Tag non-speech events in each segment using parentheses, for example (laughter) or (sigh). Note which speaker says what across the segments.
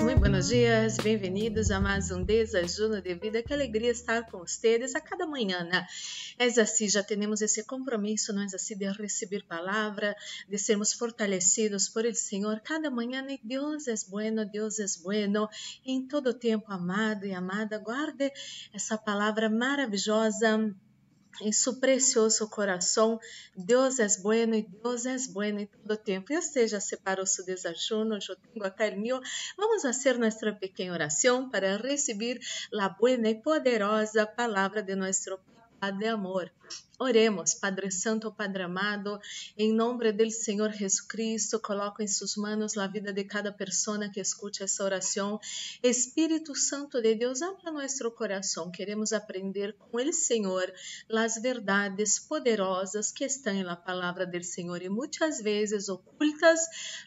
Speaker 1: muito buenos dias, bem-vindos a mais um desajuno de vida. Que alegria estar com vocês a cada manhã, né? É assim, já temos esse compromisso, nós assim, de receber palavra, de sermos fortalecidos por el Senhor. Cada manhã, né? Deus é bueno, Deus é bueno. Em todo tempo, amado e amada, guarde essa palavra maravilhosa em seu precioso coração. Deus é bueno e Deus é bueno em todo tempo. E seja separou seu desajuno, eu tenho acá o meu. Vamos fazer nossa pequena oração para receber a buena e poderosa palavra de nosso Pai de amor. Oremos, Padre Santo, Padre amado, em nome do Senhor Jesus Cristo, coloco em suas mãos a vida de cada pessoa que escute essa oração. Espírito Santo de Deus, abra nosso coração. Queremos aprender com o Senhor as verdades poderosas que estão na palavra do Senhor e muitas vezes ocultas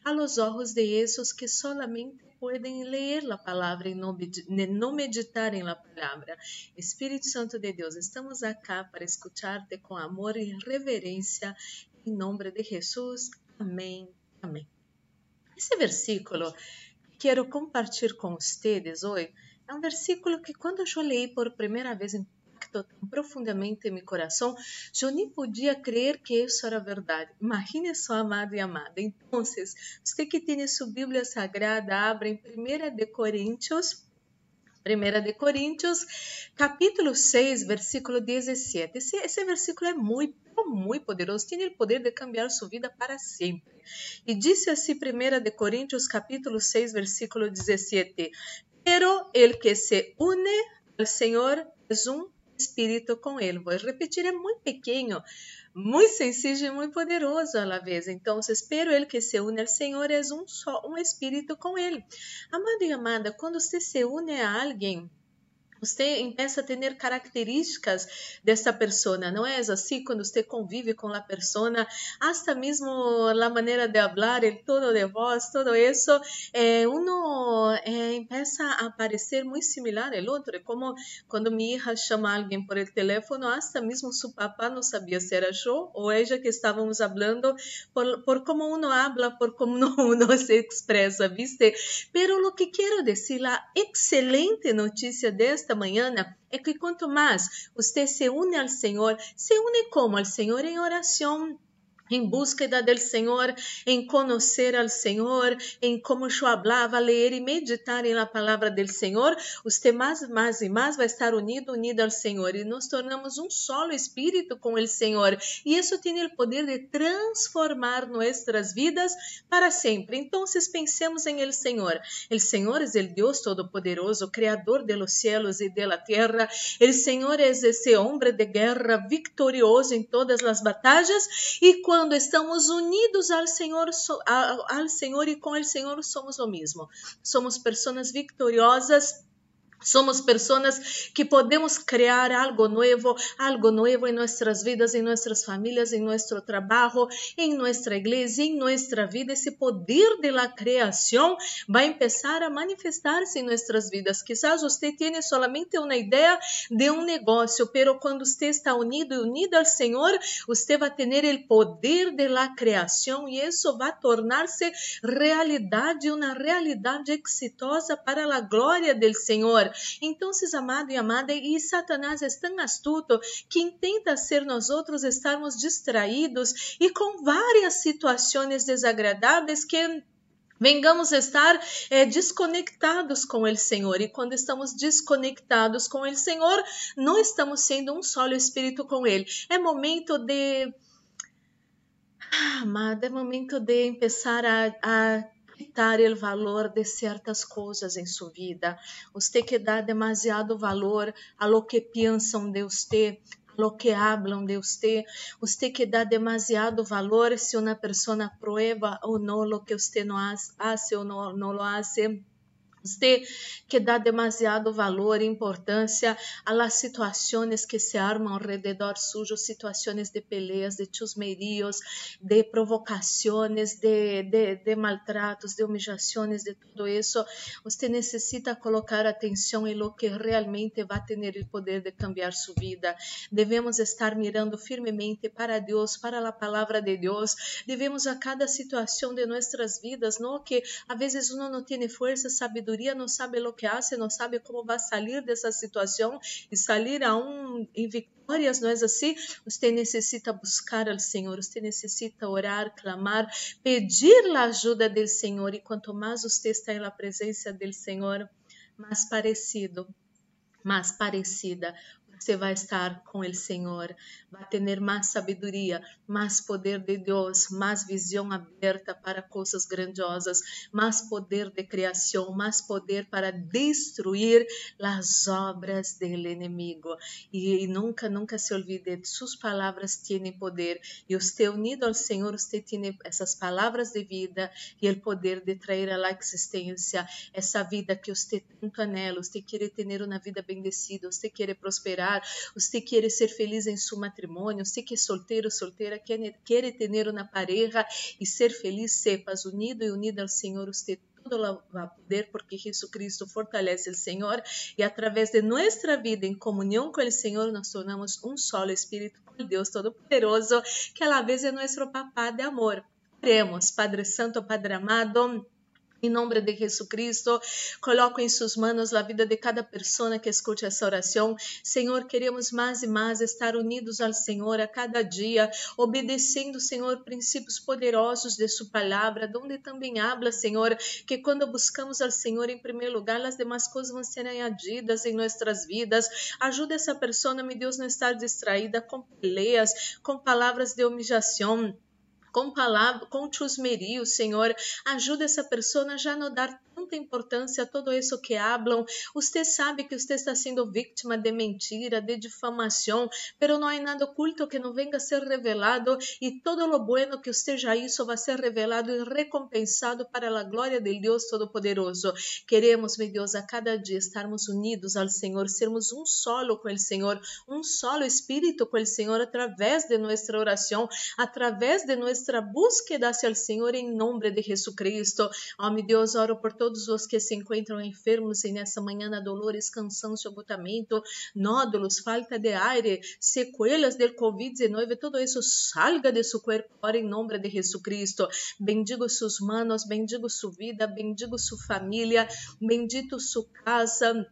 Speaker 1: a los ojos de esos que solamente podem ler a palavra e não meditar em la palavra. Espírito Santo de Deus, estamos acá para escutar-te com amor e reverência, em nome de Jesus. Amém. Amém. Esse versículo que quero compartilhar com vocês hoje é um versículo que quando eu li por primeira vez em impactou profundamente em meu coração, eu nem podia crer que isso era verdade. Imagine só, amado e amada. Então, você que tem sua Bíblia Sagrada, abra em 1 de Coríntios, 1 de Coríntios, capítulo 6, versículo 17. Esse, esse versículo é muito, muito poderoso, tem o poder de cambiar sua vida para sempre. E disse assim 1 de Coríntios, capítulo 6, versículo 17. Pero el que se une al Senhor es um espírito com ele. Vou repetir, é muito pequeno, muito sencillo e muito poderoso à vez. Então, espero ele que se une ao Senhor é um só, um espírito com ele. Amado e amada, quando você se une a alguém, você começa a ter características dessa pessoa, não é assim? Quando você convive com a pessoa, até mesmo a maneira de falar, o tono de voz, todo isso, eh, uno eh, a parecer muito similar ao outro. Como quando minha hija chama alguém por el teléfono, até mesmo seu papá não sabia se era eu ou ela que estávamos falando, por, por como uno habla, por como (laughs) uno se expressa, ¿viste? Pero lo que quero dizer, a excelente notícia desta manhã é que quanto mais você se une ao Senhor, se une como ao Senhor em oração, em búsqueda do Senhor, em conhecer ao Senhor, em como eu falava, ler e meditar na palavra do Senhor, você mais, mais e mais vai estar unido, unido ao Senhor e nos tornamos um solo espírito com o Senhor. E isso tem o poder de transformar nossas vidas para sempre. Então, pensemos em el Senhor. El Senhor é o Deus Todo-Poderoso, Criador de los cielos e de la tierra. El Senhor é esse homem de guerra vitorioso em todas as batalhas e quando quando estamos unidos ao Senhor, ao Senhor e com o Senhor somos o mesmo. Somos pessoas vitoriosas Somos pessoas que podemos criar algo novo, algo novo em nossas vidas, em nossas famílias, em nosso trabalho, em nossa igreja, em nossa vida. Esse poder de la vai começar a manifestar-se em nossas vidas. Quizás você tenha solamente uma ideia de um negócio, pero quando você está unido e unida ao Senhor, você vai ter o poder de la e isso vai tornar-se realidade, uma realidade exitosa para a glória do Senhor. Então, amado e amada, e Satanás é tão astuto que intenta ser nós outros estarmos distraídos e com várias situações desagradáveis que Vengamos estar é, desconectados com o Senhor, e quando estamos desconectados com o Senhor, não estamos sendo um solo espírito com Ele. É momento de. Ah, amada, é momento de começar a, a quitar o valor de certas coisas em sua vida. Você que dá demasiado valor a lo que pensam de você, lo que hablam de você. Você que dá demasiado valor se uma pessoa prueba ou não lo que você não hace ou não, não lo Você que dá demasiado valor e importância a las situações que se armam ao redor sujo, situações de peleas, de chusmerios, de provocações, de, de, de maltratos, de humillações, de tudo isso. Você necessita colocar atenção em lo que realmente vai ter o poder de cambiar sua vida. Devemos estar mirando firmemente para Deus, para a palavra de Deus. Devemos a cada situação de nossas vidas, não que a vezes uno não tem força, sabedoria maioria não sabe o que hace, não sabe como vai sair dessa situação e sair aún em vitórias, não é assim? Você necessita buscar ao Senhor, você necessita orar, clamar, pedir a ajuda do Senhor e quanto mais você está na presença do Senhor, mais parecido mais parecida você vai estar com o Senhor, vai ter mais sabedoria, mais poder de Deus, mais visão aberta para coisas grandiosas, mais poder de criação, mais poder para destruir as obras do inimigo. E, e nunca, nunca se olvide, suas palavras têm poder. E você unido ao Senhor, você tem essas palavras de vida e o poder de trazer à existência essa vida que você tanto anela. Você quer ter uma vida bendecida, você quer prosperar você quer ser feliz em seu matrimônio, você que é solteiro, solteira, quer, ter uma pareja e ser feliz, sepas, unido e unida ao Senhor, você todo vai poder, porque Jesucristo fortalece o Senhor e através de nossa vida em comunhão com o Senhor, nós tornamos um solo Espírito com Deus Todo-Poderoso, que a la vez é nosso papá de amor. Oremos, Padre Santo, Padre amado. Em nome de Jesus Cristo, coloco em suas mãos a vida de cada pessoa que escute essa oração. Senhor, queremos mais e mais estar unidos ao Senhor a cada dia, obedecendo, Senhor, princípios poderosos de Sua palavra, onde também habla, Senhor, que quando buscamos ao Senhor em primeiro lugar, as demais coisas vão ser añadidas em nossas vidas. Ajuda essa pessoa, meu Deus, não estar distraída com peleias, com palavras de humilhação com palavra, com chusmerio, Senhor. Ajuda essa pessoa já não dar tanta importância a todo isso que hablam. Você sabe que você está sendo vítima de mentira, de difamação, pero não há nada oculto que não venga a ser revelado e todo lo bueno que você já hizo vai ser revelado e recompensado para a glória de Deus Todo-Poderoso. Queremos, meu Deus, a cada dia estarmos unidos ao Senhor, sermos um solo com o Senhor, um solo espírito com o Senhor através de nossa oração, através de nossa búsqueda hacia o Senhor em nome de Jesus Cristo. Oh, meu Deus, oro por todos todos os que se encontram enfermos e nessa manhã dolores, cansaço, agotamento, nódulos, falta de aire, sequelas del Covid-19, todo isso salga de seu corpo agora em nome de Jesus Cristo. Bendigo suas manos, bendigo sua vida, bendigo sua família, bendito sua casa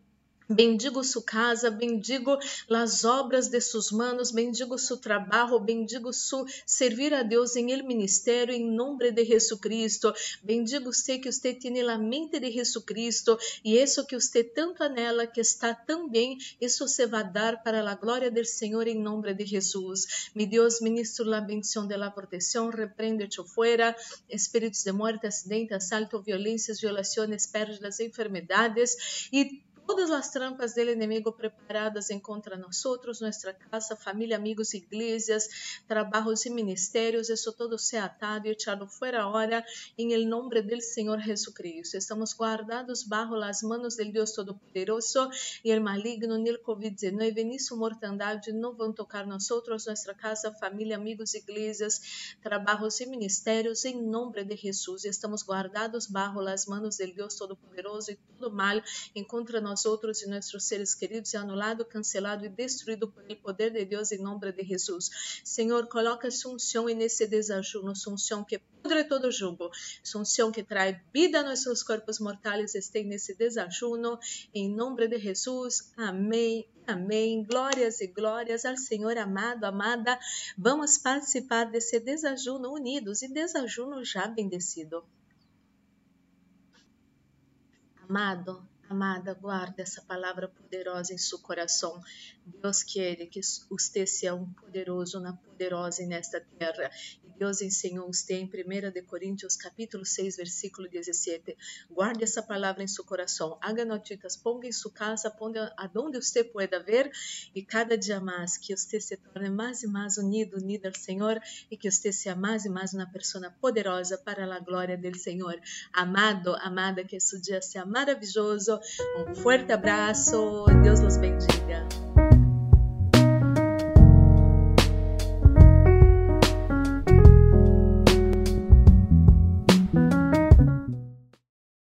Speaker 1: Bendigo sua casa, bendigo as obras de suas manos, bendigo seu trabalho, bendigo su servir a Deus em el ministério em nome de Jesucristo. Bendigo você que você tem a mente de Jesucristo e isso que você tanto anela, que está tão bem, isso se vai dar para a glória do Senhor em nome de Jesus. Mi Deus, ministro la bendição de la proteção, repreende-te fora, espíritos de morte, acidente, assalto, violências, violações, perdas, enfermidades e todas as trampas do inimigo preparadas contra nós nossa casa, família, amigos, igrejas, trabalhos e ministérios, isso todo se atado e echado fora agora, em nome do Senhor Jesucristo. Estamos guardados bajo las manos del Deus Todo-Poderoso e el maligno, ni el COVID-19, ni su mortandade não vão tocar nós nossa casa, família, amigos, igrejas, trabalhos e ministérios, em nome de Jesus. Estamos guardados bajo las manos del Deus Todo-Poderoso e todo mal encontra nós nós outros e nossos seres queridos é anulado, cancelado e destruído pelo poder de Deus em nome de Jesus. Senhor, coloca sua unção nesse desajuno, sua unção que pudre todo jugo, sua unção que traz vida a nossos corpos mortais, esteja nesse desajuno, em nome de Jesus. Amém. Amém. Glórias e glórias ao Senhor amado, amada. Vamos participar desse desajuno unidos e desajuno já bendecido. Amado, Amada, guarda essa palavra poderosa em seu coração. Deus quer que você seja um poderoso, uma poderosa nesta terra. Deus ensinou usted em 1 de Coríntios capítulo 6, versículo 17. Guarde essa palavra em seu coração. Haga notitas, ponga em sua casa, ponga aonde você pueda ver e cada dia mais que você se torne mais e mais unido, unido ao Senhor e que você seja mais e mais uma pessoa poderosa para a glória do Senhor. Amado, amada, que esse dia seja maravilhoso. Um forte abraço. Deus los bendiga.